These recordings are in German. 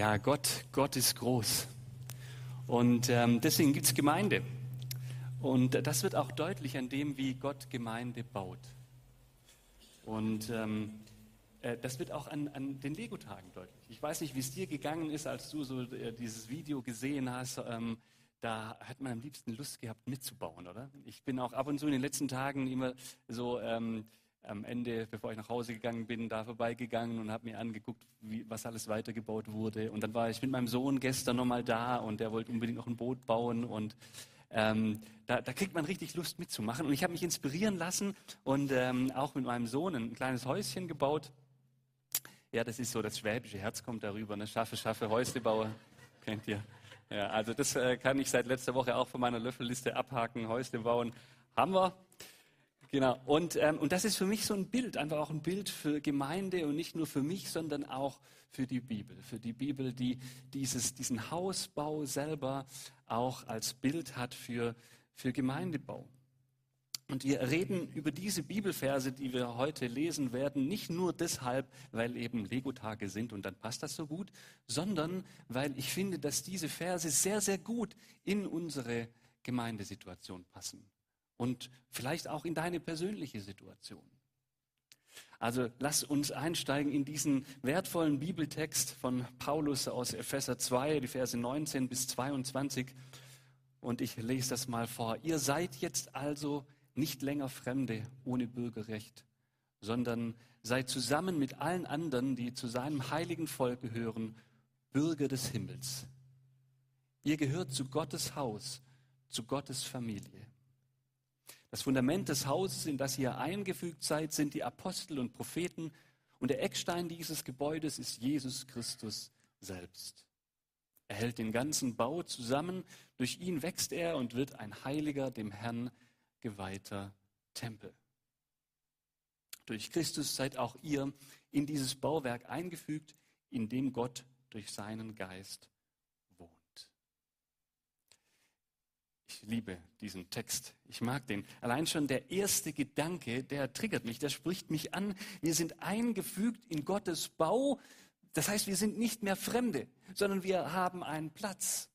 Ja, Gott, Gott ist groß. Und ähm, deswegen gibt es Gemeinde. Und das wird auch deutlich an dem, wie Gott Gemeinde baut. Und ähm, äh, das wird auch an, an den Lego-Tagen deutlich. Ich weiß nicht, wie es dir gegangen ist, als du so äh, dieses Video gesehen hast. Ähm, da hat man am liebsten Lust gehabt, mitzubauen, oder? Ich bin auch ab und zu in den letzten Tagen immer so ähm, am Ende, bevor ich nach Hause gegangen bin, da vorbeigegangen und habe mir angeguckt, wie, was alles weitergebaut wurde. Und dann war ich mit meinem Sohn gestern nochmal da und der wollte unbedingt noch ein Boot bauen und ähm, da, da, kriegt man richtig Lust mitzumachen. Und ich habe mich inspirieren lassen und ähm, auch mit meinem Sohn ein kleines Häuschen gebaut. Ja, das ist so, das schwäbische Herz kommt darüber. Ne? Schaffe, schaffe, Häuslebauer. Kennt ihr? Ja, also das äh, kann ich seit letzter Woche auch von meiner Löffelliste abhaken. Häusle bauen haben wir. Genau. Und, ähm, und das ist für mich so ein Bild, einfach auch ein Bild für Gemeinde und nicht nur für mich, sondern auch für die Bibel. Für die Bibel, die dieses, diesen Hausbau selber auch als Bild hat für, für Gemeindebau. Und wir reden über diese Bibelverse, die wir heute lesen werden, nicht nur deshalb, weil eben Lego-Tage sind und dann passt das so gut, sondern weil ich finde, dass diese Verse sehr, sehr gut in unsere Gemeindesituation passen und vielleicht auch in deine persönliche Situation. Also lass uns einsteigen in diesen wertvollen Bibeltext von Paulus aus Epheser 2, die Verse 19 bis 22. Und ich lese das mal vor. Ihr seid jetzt also nicht länger Fremde ohne Bürgerrecht, sondern sei zusammen mit allen anderen, die zu seinem heiligen Volk gehören, Bürger des Himmels. Ihr gehört zu Gottes Haus, zu Gottes Familie. Das Fundament des Hauses, in das ihr eingefügt seid, sind die Apostel und Propheten und der Eckstein dieses Gebäudes ist Jesus Christus selbst. Er hält den ganzen Bau zusammen, durch ihn wächst er und wird ein heiliger, dem Herrn geweihter Tempel. Durch Christus seid auch ihr in dieses Bauwerk eingefügt, in dem Gott durch seinen Geist wohnt. Ich liebe diesen Text. Ich mag den. Allein schon der erste Gedanke, der triggert mich, der spricht mich an. Wir sind eingefügt in Gottes Bau. Das heißt, wir sind nicht mehr Fremde, sondern wir haben einen Platz.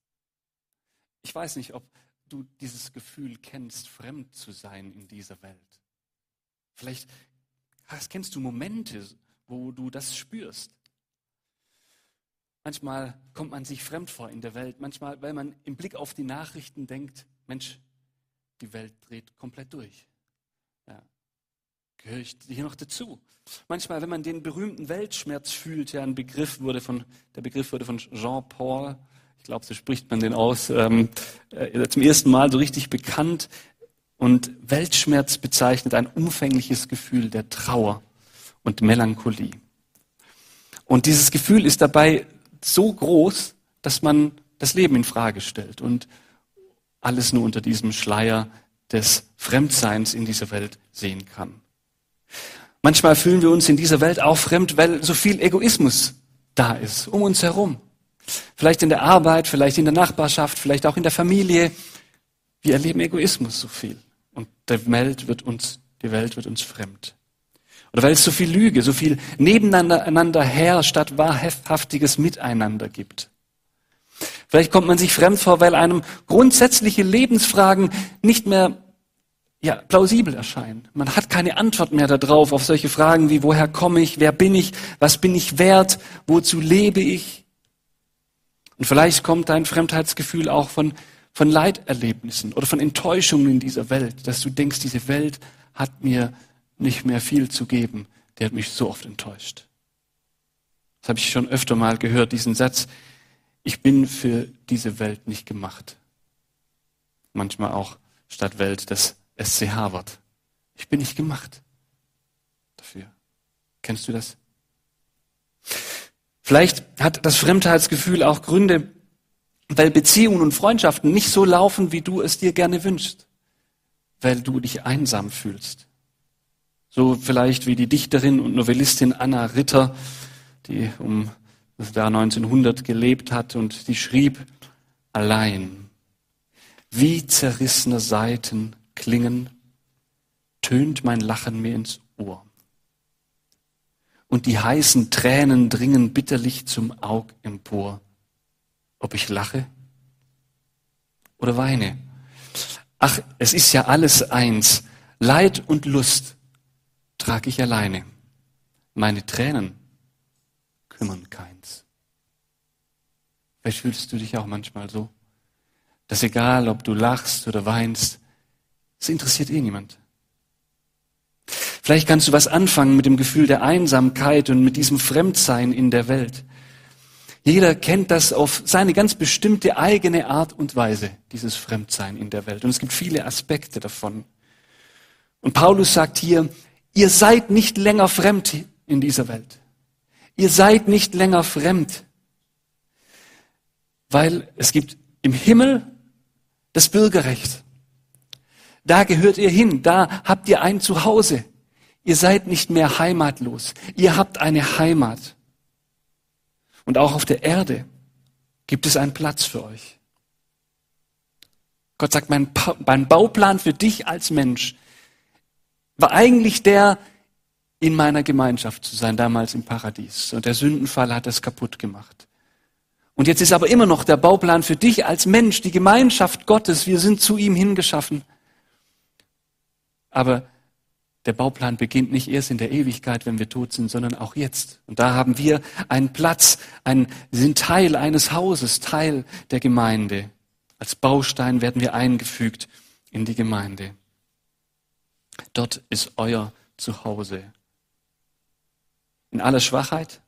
Ich weiß nicht, ob du dieses Gefühl kennst, fremd zu sein in dieser Welt. Vielleicht hast, kennst du Momente, wo du das spürst. Manchmal kommt man sich fremd vor in der Welt. Manchmal, weil man im Blick auf die Nachrichten denkt, Mensch, die Welt dreht komplett durch. Ja. Gehöre ich hier noch dazu? Manchmal, wenn man den berühmten Weltschmerz fühlt, ja, ein Begriff wurde von, der Begriff wurde von Jean-Paul ich glaube, so spricht man den aus, ähm, äh, zum ersten Mal so richtig bekannt. Und Weltschmerz bezeichnet ein umfängliches Gefühl der Trauer und Melancholie. Und dieses Gefühl ist dabei so groß, dass man das Leben in Frage stellt und alles nur unter diesem Schleier des Fremdseins in dieser Welt sehen kann. Manchmal fühlen wir uns in dieser Welt auch fremd, weil so viel Egoismus da ist, um uns herum. Vielleicht in der Arbeit, vielleicht in der Nachbarschaft, vielleicht auch in der Familie. Wir erleben Egoismus so viel. Und die Welt wird uns, die Welt wird uns fremd. Oder weil es so viel Lüge, so viel nebeneinander her statt wahrhaftiges Miteinander gibt. Vielleicht kommt man sich fremd vor, weil einem grundsätzliche Lebensfragen nicht mehr ja, plausibel erscheinen. Man hat keine Antwort mehr darauf, auf solche Fragen wie, woher komme ich, wer bin ich, was bin ich wert, wozu lebe ich. Und vielleicht kommt dein Fremdheitsgefühl auch von, von Leiterlebnissen oder von Enttäuschungen in dieser Welt, dass du denkst, diese Welt hat mir nicht mehr viel zu geben. Der hat mich so oft enttäuscht. Das habe ich schon öfter mal gehört, diesen Satz. Ich bin für diese Welt nicht gemacht. Manchmal auch statt Welt das SCH-Wort. Ich bin nicht gemacht dafür. Kennst du das? Vielleicht hat das Fremdheitsgefühl auch Gründe, weil Beziehungen und Freundschaften nicht so laufen, wie du es dir gerne wünschst, weil du dich einsam fühlst. So vielleicht wie die Dichterin und Novellistin Anna Ritter, die um das Jahr 1900 gelebt hat und die schrieb, allein, wie zerrissene Seiten klingen, tönt mein Lachen mir ins Ohr. und die heißen Tränen dringen bitterlich zum Aug empor. Ob ich lache oder weine. Ach, es ist ja alles eins. Leid und Lust trage ich alleine. Meine Tränen kümmern keins. Vielleicht fühlst du dich auch manchmal so, dass egal, ob du lachst oder weinst, es interessiert eh niemand. Vielleicht kannst du was anfangen mit dem Gefühl der Einsamkeit und mit diesem Fremdsein in der Welt. Jeder kennt das auf seine ganz bestimmte eigene Art und Weise, dieses Fremdsein in der Welt. Und es gibt viele Aspekte davon. Und Paulus sagt hier, ihr seid nicht länger fremd in dieser Welt. Ihr seid nicht länger fremd, weil es gibt im Himmel das Bürgerrecht. Da gehört ihr hin, da habt ihr ein Zuhause. Ihr seid nicht mehr heimatlos. Ihr habt eine Heimat. Und auch auf der Erde gibt es einen Platz für euch. Gott sagt, mein, mein Bauplan für dich als Mensch war eigentlich der, in meiner Gemeinschaft zu sein, damals im Paradies. Und der Sündenfall hat das kaputt gemacht. Und jetzt ist aber immer noch der Bauplan für dich als Mensch, die Gemeinschaft Gottes. Wir sind zu ihm hingeschaffen. Aber der Bauplan beginnt nicht erst in der Ewigkeit, wenn wir tot sind, sondern auch jetzt. Und da haben wir einen Platz, einen, sind Teil eines Hauses, Teil der Gemeinde. Als Baustein werden wir eingefügt in die Gemeinde. Dort ist euer Zuhause. In aller Schwachheit,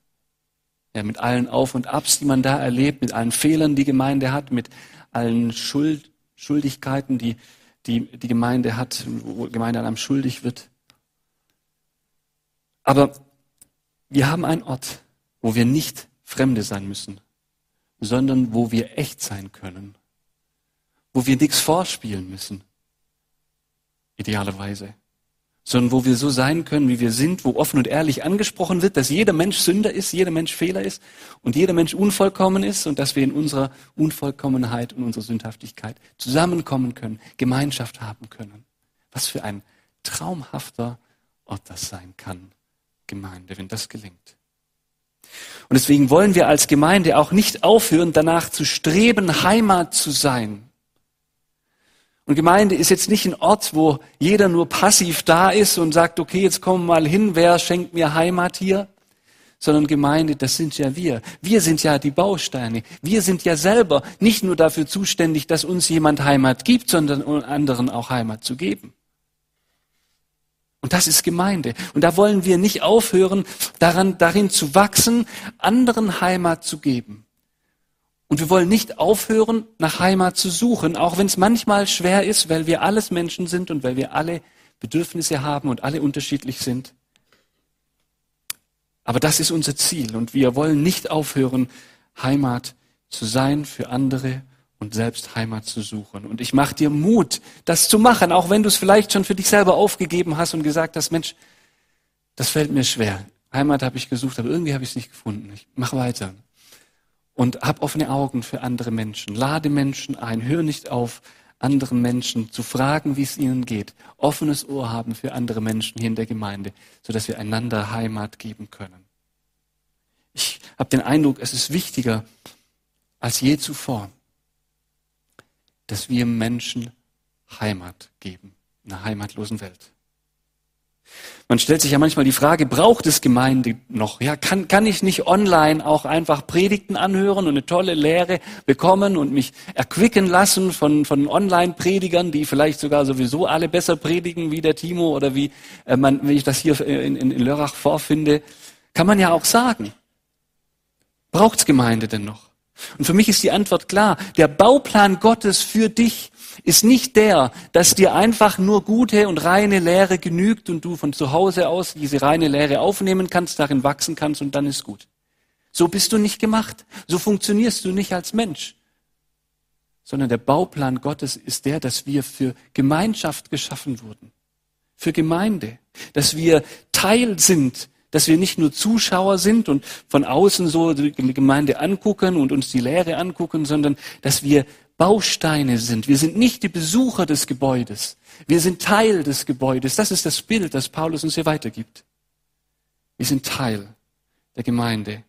ja, mit allen Auf und Abs, die man da erlebt, mit allen Fehlern, die Gemeinde hat, mit allen Schuld, Schuldigkeiten, die, die die Gemeinde hat, wo Gemeinde an einem schuldig wird. Aber wir haben einen Ort, wo wir nicht Fremde sein müssen, sondern wo wir echt sein können, wo wir nichts vorspielen müssen, idealerweise, sondern wo wir so sein können, wie wir sind, wo offen und ehrlich angesprochen wird, dass jeder Mensch Sünder ist, jeder Mensch Fehler ist und jeder Mensch unvollkommen ist und dass wir in unserer Unvollkommenheit und unserer Sündhaftigkeit zusammenkommen können, Gemeinschaft haben können. Was für ein traumhafter Ort das sein kann. Gemeinde, wenn das gelingt. Und deswegen wollen wir als Gemeinde auch nicht aufhören, danach zu streben, Heimat zu sein. Und Gemeinde ist jetzt nicht ein Ort, wo jeder nur passiv da ist und sagt, okay, jetzt wir mal hin, wer schenkt mir Heimat hier? Sondern Gemeinde, das sind ja wir. Wir sind ja die Bausteine. Wir sind ja selber nicht nur dafür zuständig, dass uns jemand Heimat gibt, sondern anderen auch Heimat zu geben. Und das ist Gemeinde. Und da wollen wir nicht aufhören, daran, darin zu wachsen, anderen Heimat zu geben. Und wir wollen nicht aufhören, nach Heimat zu suchen, auch wenn es manchmal schwer ist, weil wir alles Menschen sind und weil wir alle Bedürfnisse haben und alle unterschiedlich sind. Aber das ist unser Ziel und wir wollen nicht aufhören, Heimat zu sein für andere und selbst Heimat zu suchen. Und ich mache dir Mut, das zu machen, auch wenn du es vielleicht schon für dich selber aufgegeben hast und gesagt hast, Mensch, das fällt mir schwer. Heimat habe ich gesucht, aber irgendwie habe ich es nicht gefunden. Ich mach weiter. Und hab offene Augen für andere Menschen. Lade Menschen ein. Hör nicht auf, anderen Menschen zu fragen, wie es ihnen geht. Offenes Ohr haben für andere Menschen hier in der Gemeinde, sodass wir einander Heimat geben können. Ich habe den Eindruck, es ist wichtiger als je zuvor, dass wir Menschen Heimat geben in einer heimatlosen Welt. Man stellt sich ja manchmal die Frage, braucht es Gemeinde noch? Ja, kann, kann ich nicht online auch einfach Predigten anhören und eine tolle Lehre bekommen und mich erquicken lassen von, von Online-Predigern, die vielleicht sogar sowieso alle besser predigen wie der Timo oder wie, äh, man, wie ich das hier in, in, in Lörrach vorfinde? Kann man ja auch sagen. Braucht es Gemeinde denn noch? Und für mich ist die Antwort klar. Der Bauplan Gottes für dich ist nicht der, dass dir einfach nur gute und reine Lehre genügt und du von zu Hause aus diese reine Lehre aufnehmen kannst, darin wachsen kannst und dann ist gut. So bist du nicht gemacht. So funktionierst du nicht als Mensch. Sondern der Bauplan Gottes ist der, dass wir für Gemeinschaft geschaffen wurden. Für Gemeinde. Dass wir Teil sind dass wir nicht nur Zuschauer sind und von außen so die Gemeinde angucken und uns die Lehre angucken, sondern dass wir Bausteine sind. Wir sind nicht die Besucher des Gebäudes. Wir sind Teil des Gebäudes. Das ist das Bild, das Paulus uns hier weitergibt. Wir sind Teil der Gemeinde.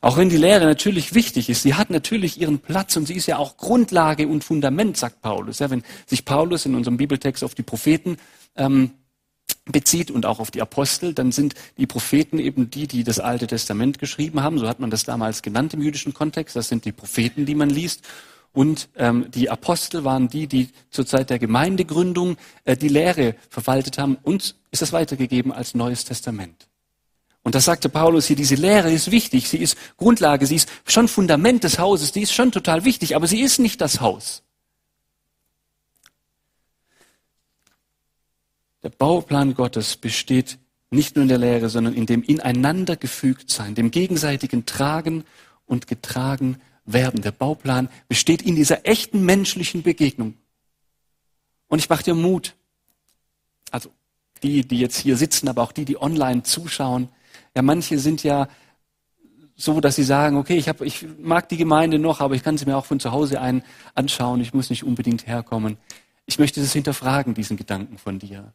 Auch wenn die Lehre natürlich wichtig ist, sie hat natürlich ihren Platz und sie ist ja auch Grundlage und Fundament, sagt Paulus. Ja, wenn sich Paulus in unserem Bibeltext auf die Propheten ähm, bezieht und auch auf die Apostel, dann sind die Propheten eben die, die das Alte Testament geschrieben haben. So hat man das damals genannt im jüdischen Kontext. Das sind die Propheten, die man liest. Und ähm, die Apostel waren die, die zur Zeit der Gemeindegründung äh, die Lehre verwaltet haben. Uns ist das weitergegeben als Neues Testament. Und das sagte Paulus hier, diese Lehre ist wichtig, sie ist Grundlage, sie ist schon Fundament des Hauses, die ist schon total wichtig, aber sie ist nicht das Haus. Der Bauplan Gottes besteht nicht nur in der Lehre, sondern in dem ineinander gefügt sein, dem gegenseitigen Tragen und getragen werden. Der Bauplan besteht in dieser echten menschlichen Begegnung. Und ich mache dir Mut. Also die, die jetzt hier sitzen, aber auch die, die online zuschauen. Ja, manche sind ja so, dass sie sagen, okay, ich, hab, ich mag die Gemeinde noch, aber ich kann sie mir auch von zu Hause ein anschauen. Ich muss nicht unbedingt herkommen. Ich möchte das hinterfragen, diesen Gedanken von dir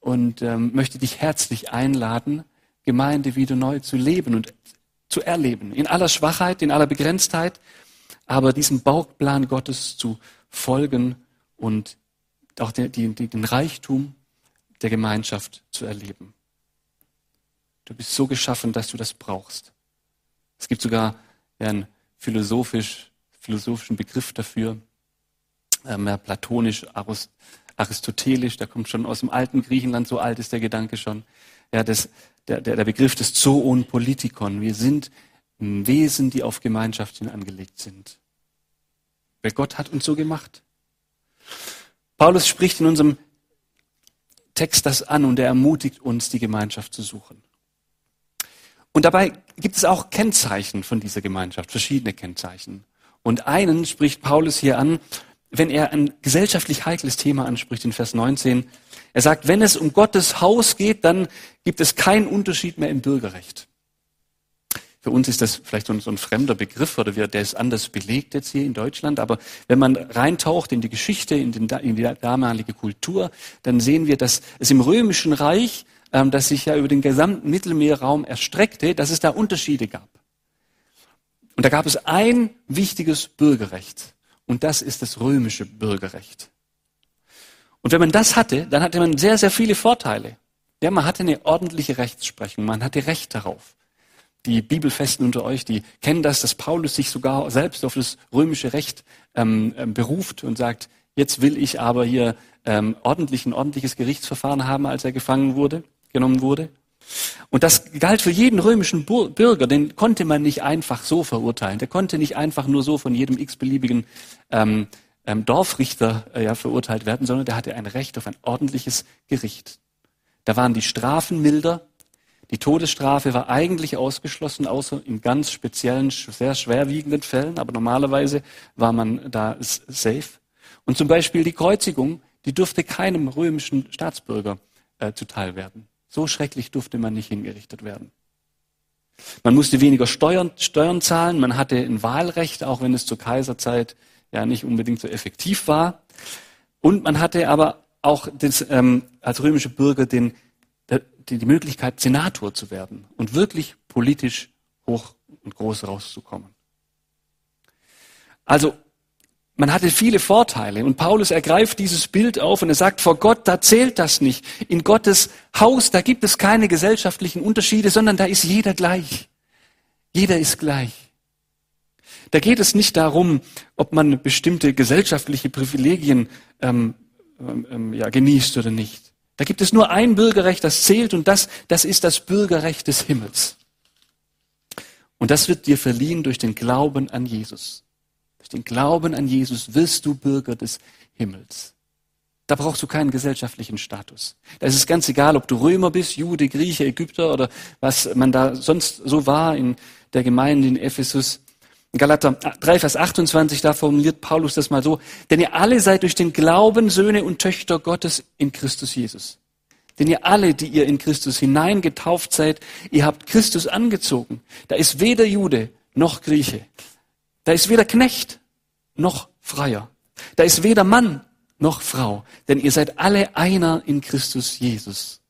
und ähm, möchte dich herzlich einladen, Gemeinde wieder neu zu leben und zu erleben. In aller Schwachheit, in aller Begrenztheit, aber diesem Bauplan Gottes zu folgen und auch den, den, den Reichtum der Gemeinschaft zu erleben. Du bist so geschaffen, dass du das brauchst. Es gibt sogar einen philosophisch, philosophischen Begriff dafür, äh, mehr platonisch, aristotelisch, der kommt schon aus dem alten Griechenland, so alt ist der Gedanke schon. Ja, das, der, der, der Begriff des Zoon Politikon. Wir sind Wesen, die auf Gemeinschaft hin angelegt sind. Weil Gott hat uns so gemacht. Paulus spricht in unserem Text das an und er ermutigt uns, die Gemeinschaft zu suchen. Und dabei gibt es auch Kennzeichen von dieser Gemeinschaft, verschiedene Kennzeichen. Und einen spricht Paulus hier an, wenn er ein gesellschaftlich heikles Thema anspricht in Vers 19. Er sagt, wenn es um Gottes Haus geht, dann gibt es keinen Unterschied mehr im Bürgerrecht. Für uns ist das vielleicht so ein, fremder Begriff oder wir, der ist anders belegt jetzt hier in Deutschland. Aber wenn man reintaucht in die Geschichte, in, den, in die damalige Kultur, dann sehen wir, dass es im Römischen Reich, ähm, das sich ja über den gesamten Mittelmeerraum erstreckte, dass es da Unterschiede gab. Und da gab es ein wichtiges Bürgerrecht. Und das ist das römische Bürgerrecht. Und wenn man das hatte, dann hatte man sehr, sehr viele Vorteile. Ja, man hatte eine ordentliche Rechtsprechung, man hatte Recht darauf. Die Bibelfesten unter euch, die kennen das, dass Paulus sich sogar selbst auf das römische Recht ähm, ähm beruft und sagt, jetzt will ich aber hier ähm, ordentlich ein ordentliches Gerichtsverfahren haben, als er gefangen wurde, genommen wurde. Und das galt für jeden römischen Bürger, den konnte man nicht einfach so verurteilen. Der konnte nicht einfach nur so von jedem x-beliebigen ähm, ähm, Dorfrichter äh, ja, verurteilt werden, sondern der hatte ein Recht auf ein ordentliches Gericht. Da waren die Strafen milder. Die Todesstrafe war eigentlich ausgeschlossen, außer in ganz speziellen, sehr schwerwiegenden Fällen. Aber normalerweise war man da safe. Und zum Beispiel die Kreuzigung, die durfte keinem römischen Staatsbürger äh, zuteil werden. So schrecklich durfte man nicht hingerichtet werden. Man musste weniger Steuern, Steuern zahlen, man hatte ein Wahlrecht, auch wenn es zur Kaiserzeit ja nicht unbedingt so effektiv war. Und man hatte aber auch das, ähm, als römische Bürger den, die, die Möglichkeit, Senator zu werden und wirklich politisch hoch und groß rauszukommen. Also man hatte viele Vorteile und Paulus ergreift dieses Bild auf und er sagt, vor Gott, da zählt das nicht. In Gottes Haus, da gibt es keine gesellschaftlichen Unterschiede, sondern da ist jeder gleich. Jeder ist gleich. Da geht es nicht darum, ob man bestimmte gesellschaftliche Privilegien ähm, ähm, ja, genießt oder nicht. Da gibt es nur ein Bürgerrecht, das zählt und das, das ist das Bürgerrecht des Himmels. Und das wird dir verliehen durch den Glauben an Jesus. Den Glauben an Jesus wirst du Bürger des Himmels. Da brauchst du keinen gesellschaftlichen Status. Da ist es ganz egal, ob du Römer bist, Jude, Grieche, Ägypter oder was man da sonst so war in der Gemeinde in Ephesus. Galater 3, Vers 28, da formuliert Paulus das mal so, denn ihr alle seid durch den Glauben Söhne und Töchter Gottes in Christus Jesus. Denn ihr alle, die ihr in Christus hineingetauft seid, ihr habt Christus angezogen. Da ist weder Jude noch Grieche, da ist weder Knecht noch Freier. Da ist weder Mann noch Frau, denn ihr seid alle einer in Christus Jesus.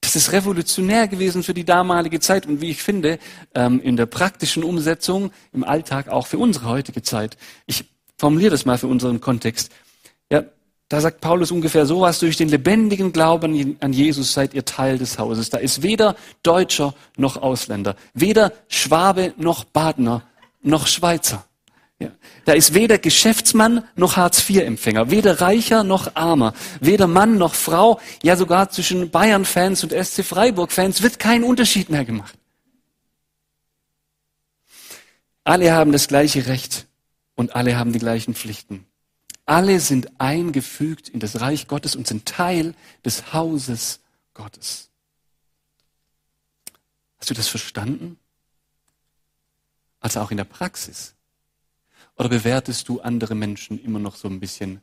Das ist revolutionär gewesen für die damalige Zeit und wie ich finde, ähm, in der praktischen Umsetzung im Alltag auch für unsere heutige Zeit. Ich formuliere das mal für unseren Kontext. Ja, da sagt Paulus ungefähr sowas, durch den lebendigen Glauben an Jesus seid ihr Teil des Hauses. Da ist weder Deutscher noch Ausländer, weder Schwabe noch Badner noch Schweizer. Ja. Da ist weder Geschäftsmann noch Hartz-IV-Empfänger, weder Reicher noch Armer, weder Mann noch Frau, ja sogar zwischen Bayern-Fans und SC Freiburg-Fans wird kein Unterschied mehr gemacht. Alle haben das gleiche Recht und alle haben die gleichen Pflichten. Alle sind eingefügt in das Reich Gottes und sind Teil des Hauses Gottes. Hast du das verstanden? Also auch in der Praxis. Oder bewertest du andere Menschen immer noch so ein bisschen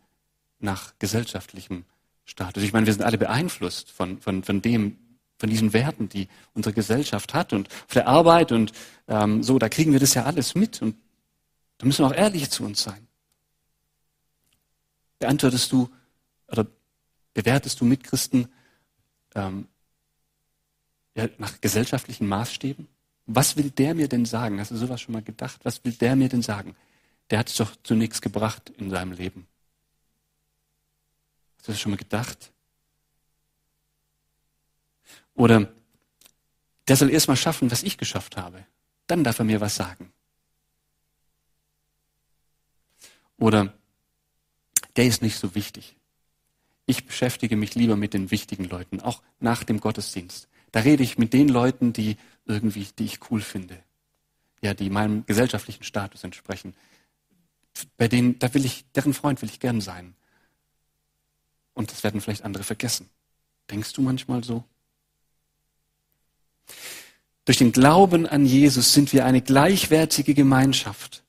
nach gesellschaftlichem Status? Ich meine, wir sind alle beeinflusst von, von, von dem, von diesen Werten, die unsere Gesellschaft hat und auf der Arbeit und ähm, so, da kriegen wir das ja alles mit und da müssen wir auch ehrlich zu uns sein. Beantwortest du oder bewertest du Mitchristen ähm, ja, nach gesellschaftlichen Maßstäben? Was will der mir denn sagen? Hast du sowas schon mal gedacht? Was will der mir denn sagen? Der hat es doch zu nichts gebracht in seinem Leben. Hast du das schon mal gedacht? Oder der soll erst mal schaffen, was ich geschafft habe. Dann darf er mir was sagen. Oder der ist nicht so wichtig. Ich beschäftige mich lieber mit den wichtigen Leuten, auch nach dem Gottesdienst. Da rede ich mit den Leuten, die irgendwie, die ich cool finde. Ja, die meinem gesellschaftlichen Status entsprechen bei denen, da will ich, deren Freund will ich gern sein. Und das werden vielleicht andere vergessen. Denkst du manchmal so? Durch den Glauben an Jesus sind wir eine gleichwertige Gemeinschaft.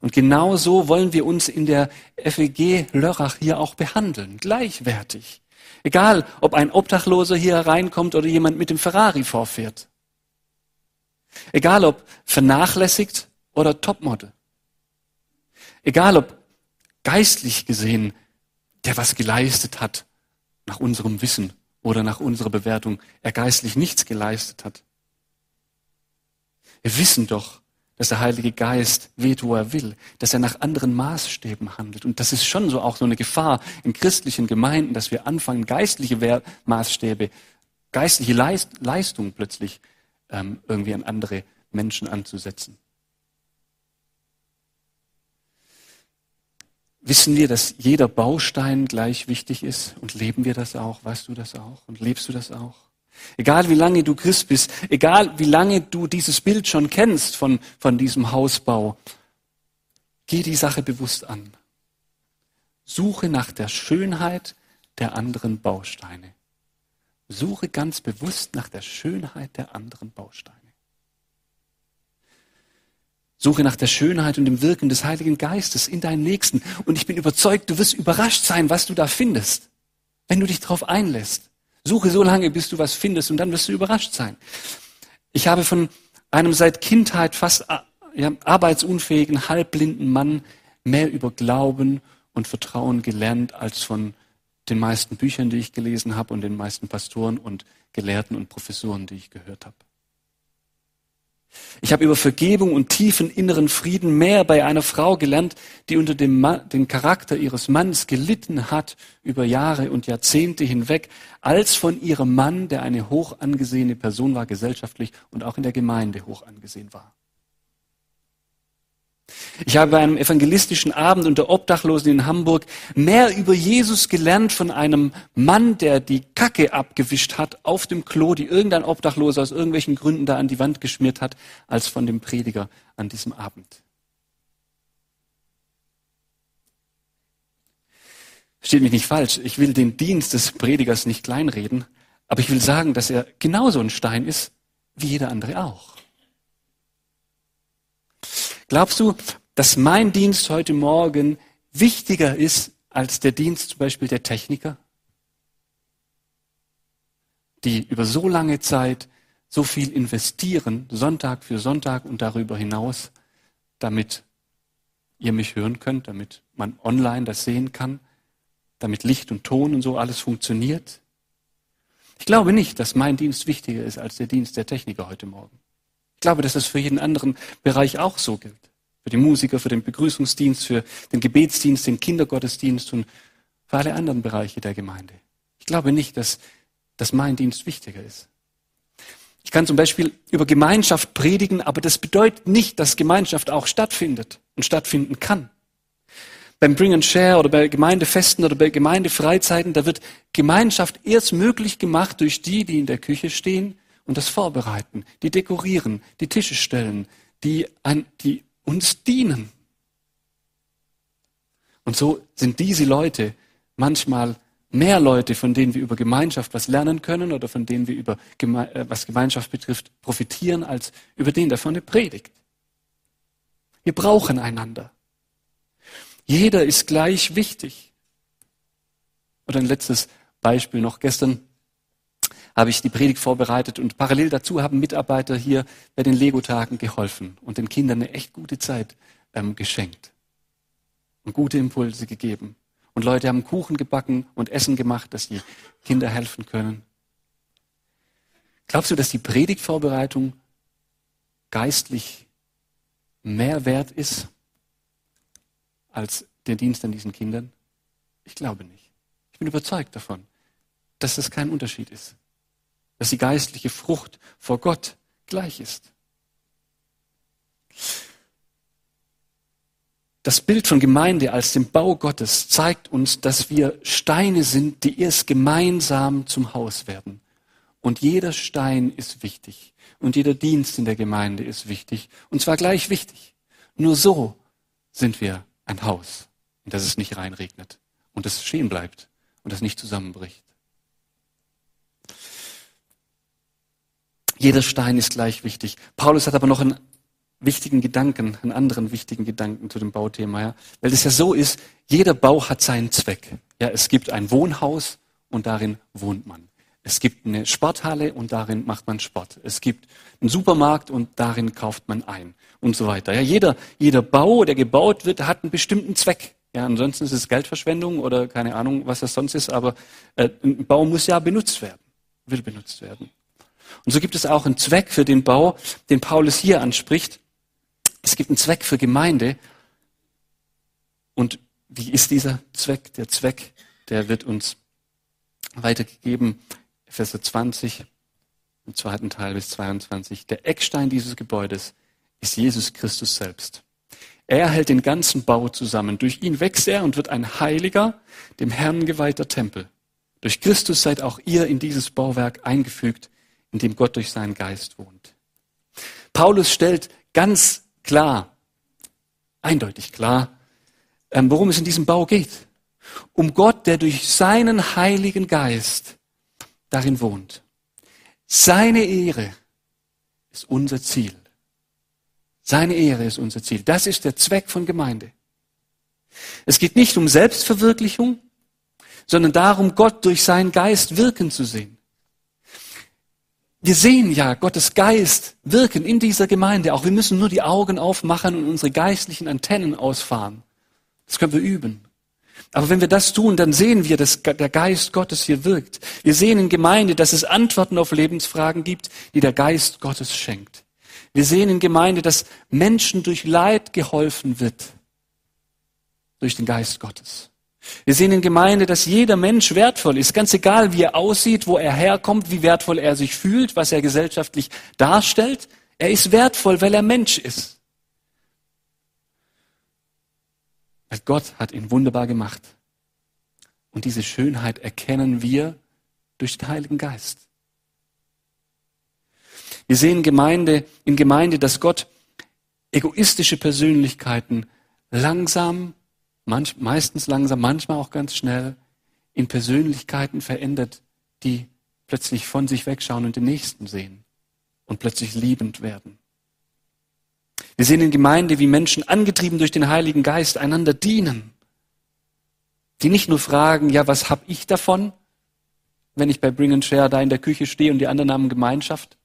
Und genau so wollen wir uns in der FEG Lörrach hier auch behandeln. Gleichwertig. Egal, ob ein Obdachloser hier reinkommt oder jemand mit dem Ferrari vorfährt. Egal, ob vernachlässigt oder Topmodel. Egal ob geistlich gesehen, der was geleistet hat, nach unserem Wissen oder nach unserer Bewertung, er geistlich nichts geleistet hat. Wir wissen doch, dass der Heilige Geist weht, wo er will, dass er nach anderen Maßstäben handelt. Und das ist schon so auch so eine Gefahr in christlichen Gemeinden, dass wir anfangen, geistliche Maßstäbe, geistliche Leist Leistung plötzlich ähm, irgendwie an andere Menschen anzusetzen. Wissen wir, dass jeder Baustein gleich wichtig ist und leben wir das auch? Weißt du das auch und lebst du das auch? Egal wie lange du Christ bist, egal wie lange du dieses Bild schon kennst von, von diesem Hausbau, geh die Sache bewusst an. Suche nach der Schönheit der anderen Bausteine. Suche ganz bewusst nach der Schönheit der anderen Bausteine. Suche nach der Schönheit und dem Wirken des Heiligen Geistes in deinen Nächsten. Und ich bin überzeugt, du wirst überrascht sein, was du da findest, wenn du dich darauf einlässt. Suche so lange, bis du was findest und dann wirst du überrascht sein. Ich habe von einem seit Kindheit fast äh, ja, arbeitsunfähigen, halbblinden Mann mehr über Glauben und Vertrauen gelernt als von den meisten Büchern, die ich gelesen habe und den meisten Pastoren und Gelehrten und Professoren, die ich gehört habe. Ich habe über Vergebung und tiefen inneren Frieden mehr bei einer Frau gelernt, die unter dem, Ma dem Charakter ihres Mannes gelitten hat über Jahre und Jahrzehnte hinweg, als von ihrem Mann, der eine hoch angesehene Person war, gesellschaftlich und auch in der Gemeinde hoch angesehen war. Ich habe bei einem evangelistischen Abend unter Obdachlosen in Hamburg mehr über Jesus gelernt von einem Mann, der die Kacke abgewischt hat auf dem Klo, die irgendein Obdachloser aus irgendwelchen Gründen da an die Wand geschmiert hat, als von dem Prediger an diesem Abend. Steht mich nicht falsch. Ich will den Dienst des Predigers nicht kleinreden, aber ich will sagen, dass er genauso ein Stein ist wie jeder andere auch. Glaubst du, dass mein Dienst heute Morgen wichtiger ist als der Dienst zum Beispiel der Techniker? Die über so lange Zeit so viel investieren, Sonntag für Sonntag und darüber hinaus, damit ihr mich hören könnt, damit man online das sehen kann, damit Licht und Ton und so alles funktioniert. Ich glaube nicht, dass mein Dienst wichtiger ist als der Dienst der Techniker heute Morgen. Ich glaube, dass das für jeden anderen Bereich auch so gilt. Für die Musiker, für den Begrüßungsdienst, für den Gebetsdienst, den Kindergottesdienst und für alle anderen Bereiche der Gemeinde. Ich glaube nicht, dass, dass mein Dienst wichtiger ist. Ich kann zum Beispiel über Gemeinschaft predigen, aber das bedeutet nicht, dass Gemeinschaft auch stattfindet und stattfinden kann. Beim Bring and Share oder bei Gemeindefesten oder bei Gemeindefreizeiten, da wird Gemeinschaft erst möglich gemacht durch die, die in der Küche stehen und das vorbereiten, die dekorieren, die Tische stellen, die, an, die uns dienen. Und so sind diese Leute manchmal mehr Leute, von denen wir über Gemeinschaft was lernen können oder von denen wir über, äh, was Gemeinschaft betrifft, profitieren, als über den, der von der predigt. Wir brauchen einander. Jeder ist gleich wichtig. Oder ein letztes Beispiel noch. Gestern habe ich die Predigt vorbereitet und parallel dazu haben Mitarbeiter hier bei den Lego-Tagen geholfen und den Kindern eine echt gute Zeit ähm, geschenkt und gute Impulse gegeben. Und Leute haben Kuchen gebacken und Essen gemacht, dass die Kinder helfen können. Glaubst du, dass die Predigtvorbereitung geistlich mehr wert ist als der Dienst an diesen Kindern? Ich glaube nicht. Ich bin überzeugt davon, dass das kein Unterschied ist. Dass die geistliche Frucht vor Gott gleich ist. Das Bild von Gemeinde als dem Bau Gottes zeigt uns, dass wir Steine sind, die erst gemeinsam zum Haus werden. Und jeder Stein ist wichtig. Und jeder Dienst in der Gemeinde ist wichtig. Und zwar gleich wichtig. Nur so sind wir ein Haus, in das es nicht reinregnet und das stehen bleibt und das nicht zusammenbricht. Jeder Stein ist gleich wichtig. Paulus hat aber noch einen wichtigen Gedanken, einen anderen wichtigen Gedanken zu dem Bauthema, ja. Weil es ja so ist, jeder Bau hat seinen Zweck. Ja, es gibt ein Wohnhaus und darin wohnt man. Es gibt eine Sporthalle und darin macht man Sport. Es gibt einen Supermarkt und darin kauft man ein und so weiter. Ja, jeder, jeder Bau, der gebaut wird, hat einen bestimmten Zweck. Ja, ansonsten ist es Geldverschwendung oder keine Ahnung, was das sonst ist, aber äh, ein Bau muss ja benutzt werden, will benutzt werden. Und so gibt es auch einen Zweck für den Bau, den Paulus hier anspricht. Es gibt einen Zweck für Gemeinde. Und wie ist dieser Zweck? Der Zweck, der wird uns weitergegeben. Epheser 20, im zweiten Teil bis 22. Der Eckstein dieses Gebäudes ist Jesus Christus selbst. Er hält den ganzen Bau zusammen. Durch ihn wächst er und wird ein heiliger, dem Herrn geweihter Tempel. Durch Christus seid auch ihr in dieses Bauwerk eingefügt, in dem Gott durch seinen Geist wohnt. Paulus stellt ganz klar, eindeutig klar, ähm, worum es in diesem Bau geht. Um Gott, der durch seinen Heiligen Geist darin wohnt. Seine Ehre ist unser Ziel. Seine Ehre ist unser Ziel. Das ist der Zweck von Gemeinde. Es geht nicht um Selbstverwirklichung, sondern darum, Gott durch seinen Geist wirken zu sehen. Wir sehen ja Gottes Geist wirken in dieser Gemeinde. Auch wir müssen nur die Augen aufmachen und unsere geistlichen Antennen ausfahren. Das können wir üben. Aber wenn wir das tun, dann sehen wir, dass der Geist Gottes hier wirkt. Wir sehen in Gemeinde, dass es Antworten auf Lebensfragen gibt, die der Geist Gottes schenkt. Wir sehen in Gemeinde, dass Menschen durch Leid geholfen wird. Durch den Geist Gottes. Wir sehen in Gemeinde, dass jeder Mensch wertvoll ist, ganz egal, wie er aussieht, wo er herkommt, wie wertvoll er sich fühlt, was er gesellschaftlich darstellt. Er ist wertvoll, weil er Mensch ist. Weil Gott hat ihn wunderbar gemacht. Und diese Schönheit erkennen wir durch den Heiligen Geist. Wir sehen in Gemeinde, in Gemeinde, dass Gott egoistische Persönlichkeiten langsam manch, meistens langsam, manchmal auch ganz schnell in Persönlichkeiten verändert, die plötzlich von sich wegschauen und den Nächsten sehen und plötzlich liebend werden. Wir sehen in Gemeinde, wie Menschen angetrieben durch den Heiligen Geist einander dienen, die nicht nur fragen, ja, was hab ich davon, wenn ich bei Bring and Share da in der Küche stehe und die anderen haben Gemeinschaft?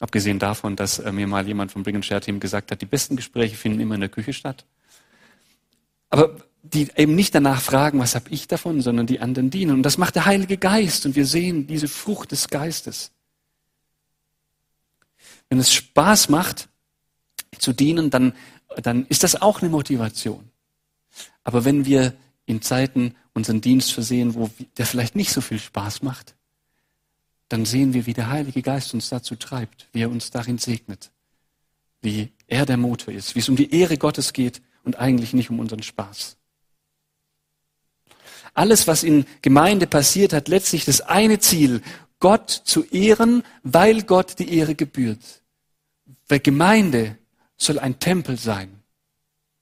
Abgesehen davon, dass äh, mir mal jemand vom Bring and Share Team gesagt hat, die besten Gespräche finden immer in der Küche statt. Aber die eben nicht danach fragen, was habe ich davon, sondern die anderen dienen. Und das macht der Heilige Geist. Und wir sehen diese Frucht des Geistes. Wenn es Spaß macht, zu dienen, dann, dann ist das auch eine Motivation. Aber wenn wir in Zeiten unseren Dienst versehen, wo der vielleicht nicht so viel Spaß macht, dann sehen wir, wie der Heilige Geist uns dazu treibt, wie er uns darin segnet, wie er der Motor ist, wie es um die Ehre Gottes geht und eigentlich nicht um unseren Spaß. Alles, was in Gemeinde passiert, hat letztlich das eine Ziel, Gott zu ehren, weil Gott die Ehre gebührt. Weil Gemeinde soll ein Tempel sein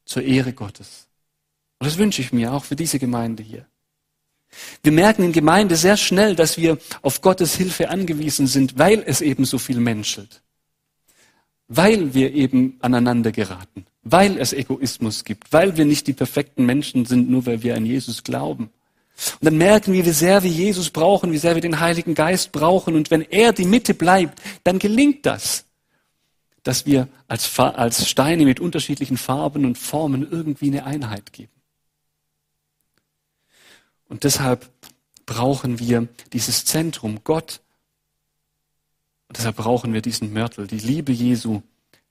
zur Ehre Gottes. Und das wünsche ich mir auch für diese Gemeinde hier. Wir merken in Gemeinde sehr schnell, dass wir auf Gottes Hilfe angewiesen sind, weil es eben so viel menschelt. Weil wir eben aneinander geraten. Weil es Egoismus gibt. Weil wir nicht die perfekten Menschen sind, nur weil wir an Jesus glauben. Und dann merken wir, wie sehr wir Jesus brauchen, wie sehr wir den Heiligen Geist brauchen. Und wenn er die Mitte bleibt, dann gelingt das, dass wir als, als Steine mit unterschiedlichen Farben und Formen irgendwie eine Einheit geben. Und deshalb brauchen wir dieses Zentrum, Gott. Und deshalb brauchen wir diesen Mörtel, die Liebe Jesu,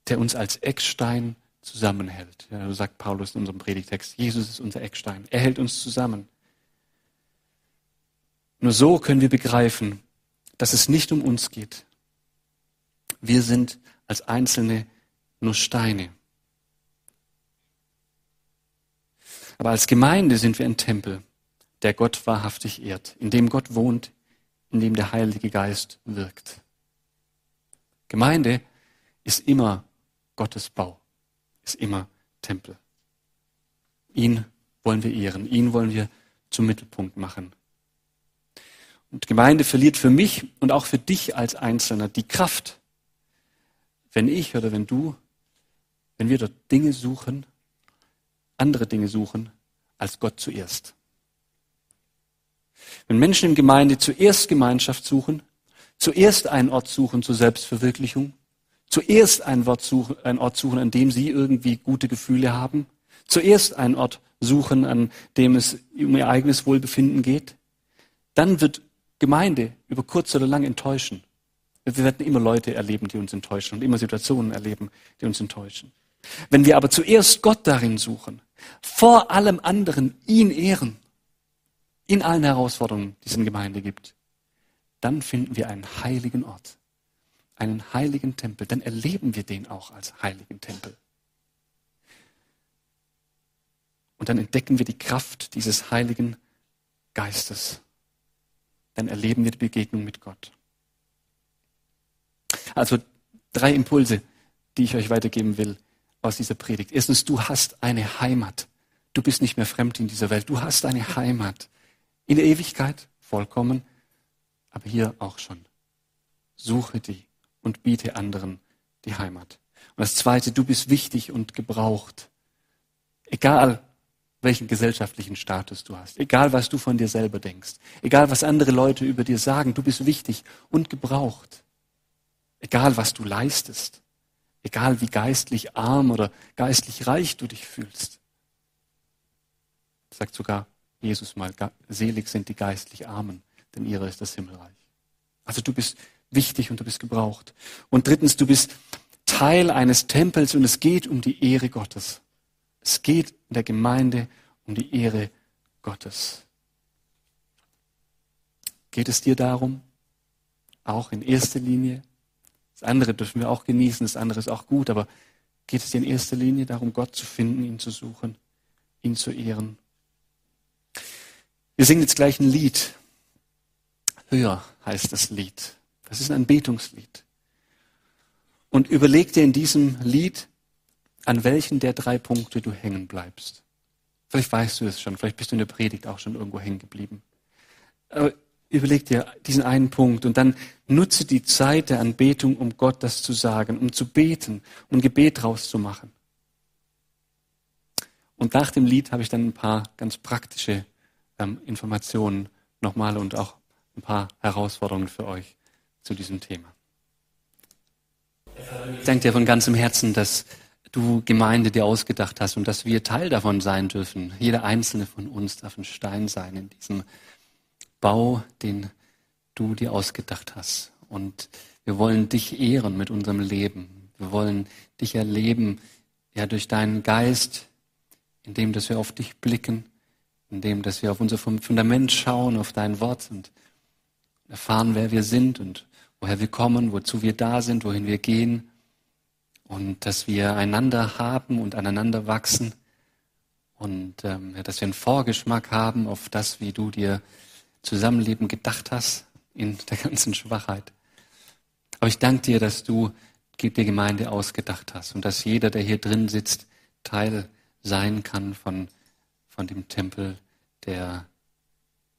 der uns als Eckstein zusammenhält. Ja, so sagt Paulus in unserem Predigtext. Jesus ist unser Eckstein. Er hält uns zusammen. Nur so können wir begreifen, dass es nicht um uns geht. Wir sind als Einzelne nur Steine. Aber als Gemeinde sind wir ein Tempel, der Gott wahrhaftig ehrt, in dem Gott wohnt, in dem der Heilige Geist wirkt. Gemeinde ist immer Gottes Bau, ist immer Tempel. Ihn wollen wir ehren, ihn wollen wir zum Mittelpunkt machen. Und Gemeinde verliert für mich und auch für dich als Einzelner die Kraft, wenn ich oder wenn du, wenn wir dort Dinge suchen, andere Dinge suchen, als Gott zuerst. Wenn Menschen in Gemeinde zuerst Gemeinschaft suchen, zuerst einen Ort suchen zur Selbstverwirklichung, zuerst einen Ort suchen, einen Ort suchen, an dem sie irgendwie gute Gefühle haben, zuerst einen Ort suchen, an dem es um ihr eigenes Wohlbefinden geht, dann wird Gemeinde über kurz oder lang enttäuschen. Wir werden immer Leute erleben, die uns enttäuschen und immer Situationen erleben, die uns enttäuschen. Wenn wir aber zuerst Gott darin suchen, vor allem anderen ihn ehren, in allen Herausforderungen, die es in Gemeinde gibt, dann finden wir einen heiligen Ort, einen heiligen Tempel. Dann erleben wir den auch als heiligen Tempel. Und dann entdecken wir die Kraft dieses heiligen Geistes dann erleben wir die Begegnung mit Gott. Also drei Impulse, die ich euch weitergeben will aus dieser Predigt. Erstens, du hast eine Heimat. Du bist nicht mehr fremd in dieser Welt. Du hast eine Heimat. In der Ewigkeit vollkommen, aber hier auch schon. Suche die und biete anderen die Heimat. Und das Zweite, du bist wichtig und gebraucht. Egal, welchen gesellschaftlichen Status du hast, egal was du von dir selber denkst, egal was andere Leute über dir sagen, du bist wichtig und gebraucht, egal was du leistest, egal wie geistlich arm oder geistlich reich du dich fühlst. Sagt sogar Jesus mal, selig sind die geistlich Armen, denn ihrer ist das Himmelreich. Also du bist wichtig und du bist gebraucht. Und drittens, du bist Teil eines Tempels und es geht um die Ehre Gottes. Es geht in der Gemeinde um die Ehre Gottes. Geht es dir darum, auch in erster Linie, das andere dürfen wir auch genießen, das andere ist auch gut, aber geht es dir in erster Linie darum, Gott zu finden, ihn zu suchen, ihn zu ehren? Wir singen jetzt gleich ein Lied. Höher heißt das Lied. Das ist ein Betungslied. Und überleg dir in diesem Lied, an welchen der drei Punkte du hängen bleibst. Vielleicht weißt du es schon, vielleicht bist du in der Predigt auch schon irgendwo hängen geblieben. Aber überleg dir diesen einen Punkt und dann nutze die Zeit der Anbetung, um Gott das zu sagen, um zu beten, um ein Gebet draus zu machen. Und nach dem Lied habe ich dann ein paar ganz praktische ähm, Informationen nochmal und auch ein paar Herausforderungen für euch zu diesem Thema. Ich danke dir von ganzem Herzen, dass du Gemeinde dir ausgedacht hast und dass wir Teil davon sein dürfen. Jeder einzelne von uns darf ein Stein sein in diesem Bau, den du dir ausgedacht hast. Und wir wollen dich ehren mit unserem Leben. Wir wollen dich erleben, ja, durch deinen Geist, indem, dass wir auf dich blicken, indem, dass wir auf unser Fundament schauen, auf dein Wort und erfahren, wer wir sind und woher wir kommen, wozu wir da sind, wohin wir gehen und dass wir einander haben und aneinander wachsen und ähm, ja, dass wir einen Vorgeschmack haben auf das, wie du dir Zusammenleben gedacht hast in der ganzen Schwachheit. Aber ich danke dir, dass du die Gemeinde ausgedacht hast und dass jeder, der hier drin sitzt, Teil sein kann von, von dem Tempel, der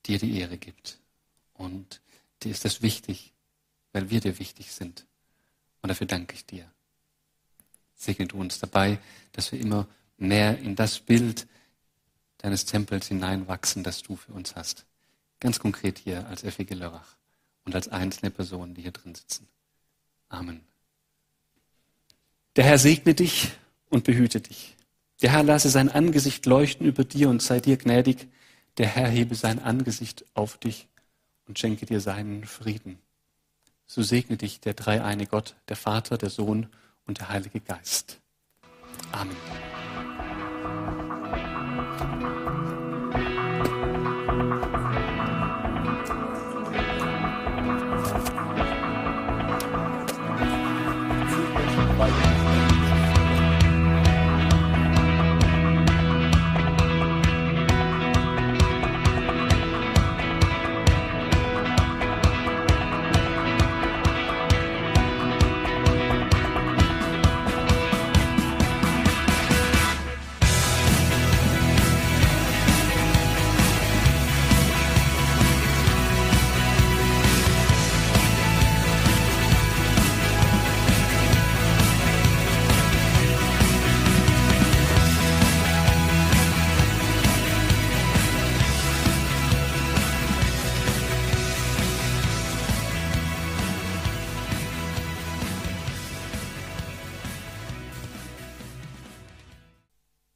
dir die Ehre gibt. Und dir ist das wichtig, weil wir dir wichtig sind. Und dafür danke ich dir. Segne du uns dabei, dass wir immer mehr in das Bild deines Tempels hineinwachsen, das du für uns hast. Ganz konkret hier als Effige Lörrach und als einzelne Personen, die hier drin sitzen. Amen. Der Herr segne dich und behüte dich. Der Herr lasse sein Angesicht leuchten über dir und sei dir gnädig. Der Herr hebe sein Angesicht auf dich und schenke dir seinen Frieden. So segne dich der dreieine Gott, der Vater, der Sohn und der Heilige Geist. Amen.